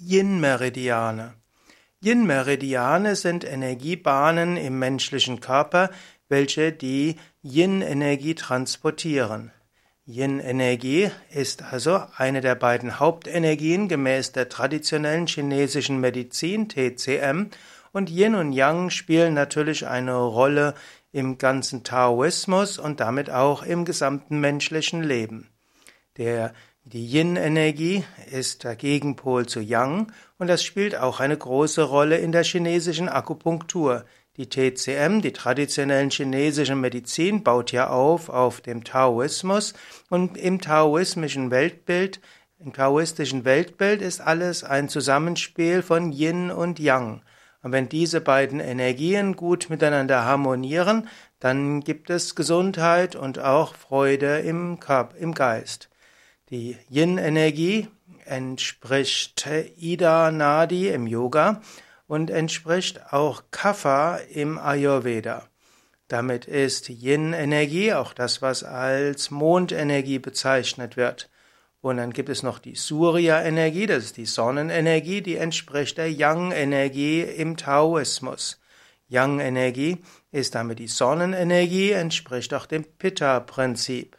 Yin-Meridiane. Yin-Meridiane sind Energiebahnen im menschlichen Körper, welche die Yin-Energie transportieren. Yin-Energie ist also eine der beiden Hauptenergien gemäß der traditionellen chinesischen Medizin TCM und Yin und Yang spielen natürlich eine Rolle im ganzen Taoismus und damit auch im gesamten menschlichen Leben. Der die Yin-Energie ist der Gegenpol zu Yang und das spielt auch eine große Rolle in der chinesischen Akupunktur. Die TCM, die traditionellen chinesischen Medizin, baut ja auf auf dem Taoismus und im taoistischen Weltbild, im taoistischen Weltbild ist alles ein Zusammenspiel von Yin und Yang. Und wenn diese beiden Energien gut miteinander harmonieren, dann gibt es Gesundheit und auch Freude im, Körper, im Geist. Die Yin-Energie entspricht Ida Nadi im Yoga und entspricht auch Kapha im Ayurveda. Damit ist Yin-Energie auch das, was als Mondenergie bezeichnet wird. Und dann gibt es noch die Surya-Energie, das ist die Sonnenenergie, die entspricht der Yang-Energie im Taoismus. Yang-Energie ist damit die Sonnenenergie, entspricht auch dem Pitta-Prinzip.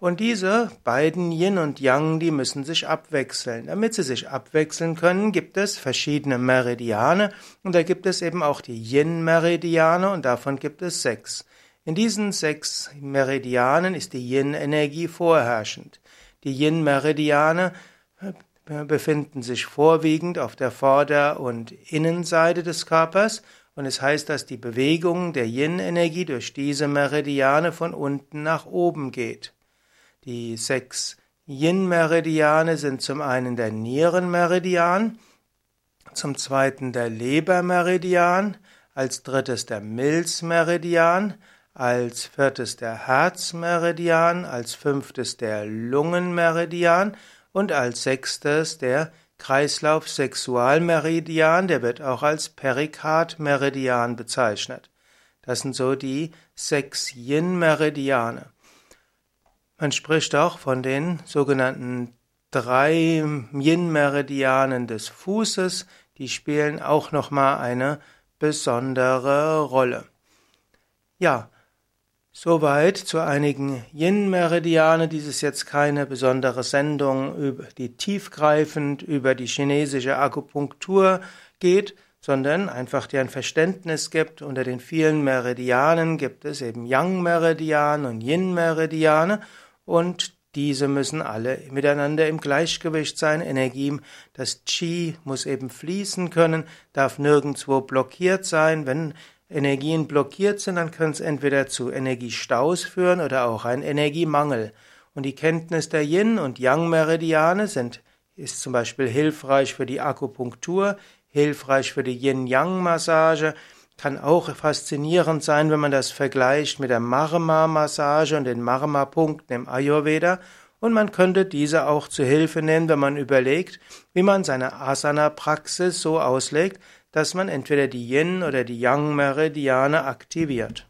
Und diese beiden Yin und Yang, die müssen sich abwechseln. Damit sie sich abwechseln können, gibt es verschiedene Meridiane und da gibt es eben auch die Yin-Meridiane und davon gibt es sechs. In diesen sechs Meridianen ist die Yin-Energie vorherrschend. Die Yin-Meridiane äh, befinden sich vorwiegend auf der Vorder- und Innenseite des Körpers und es heißt, dass die Bewegung der Yin-Energie durch diese Meridiane von unten nach oben geht. Die sechs Yin-Meridiane sind zum einen der Nierenmeridian, zum zweiten der Lebermeridian, als drittes der Milzmeridian, als viertes der Herzmeridian, als fünftes der Lungenmeridian und als sechstes der Kreislauf-Sexualmeridian, der wird auch als Perikardmeridian bezeichnet. Das sind so die sechs Yin-Meridiane. Man spricht auch von den sogenannten drei Yin-Meridianen des Fußes, die spielen auch nochmal eine besondere Rolle. Ja, soweit zu einigen Yin-Meridiane. Dies ist jetzt keine besondere Sendung, die tiefgreifend über die chinesische Akupunktur geht, sondern einfach dir ein Verständnis gibt. Unter den vielen Meridianen gibt es eben Yang-Meridian und Yin-Meridiane und diese müssen alle miteinander im Gleichgewicht sein. Energie, das Qi muss eben fließen können, darf nirgendwo blockiert sein. Wenn Energien blockiert sind, dann können es entweder zu Energiestaus führen oder auch ein Energiemangel. Und die Kenntnis der Yin- und Yang-Meridiane sind, ist zum Beispiel hilfreich für die Akupunktur, hilfreich für die Yin-Yang-Massage, kann auch faszinierend sein, wenn man das vergleicht mit der Marma-Massage und den Marma-Punkten im Ayurveda. Und man könnte diese auch zu Hilfe nehmen, wenn man überlegt, wie man seine Asana-Praxis so auslegt, dass man entweder die Yin- oder die Yang-Meridiane aktiviert.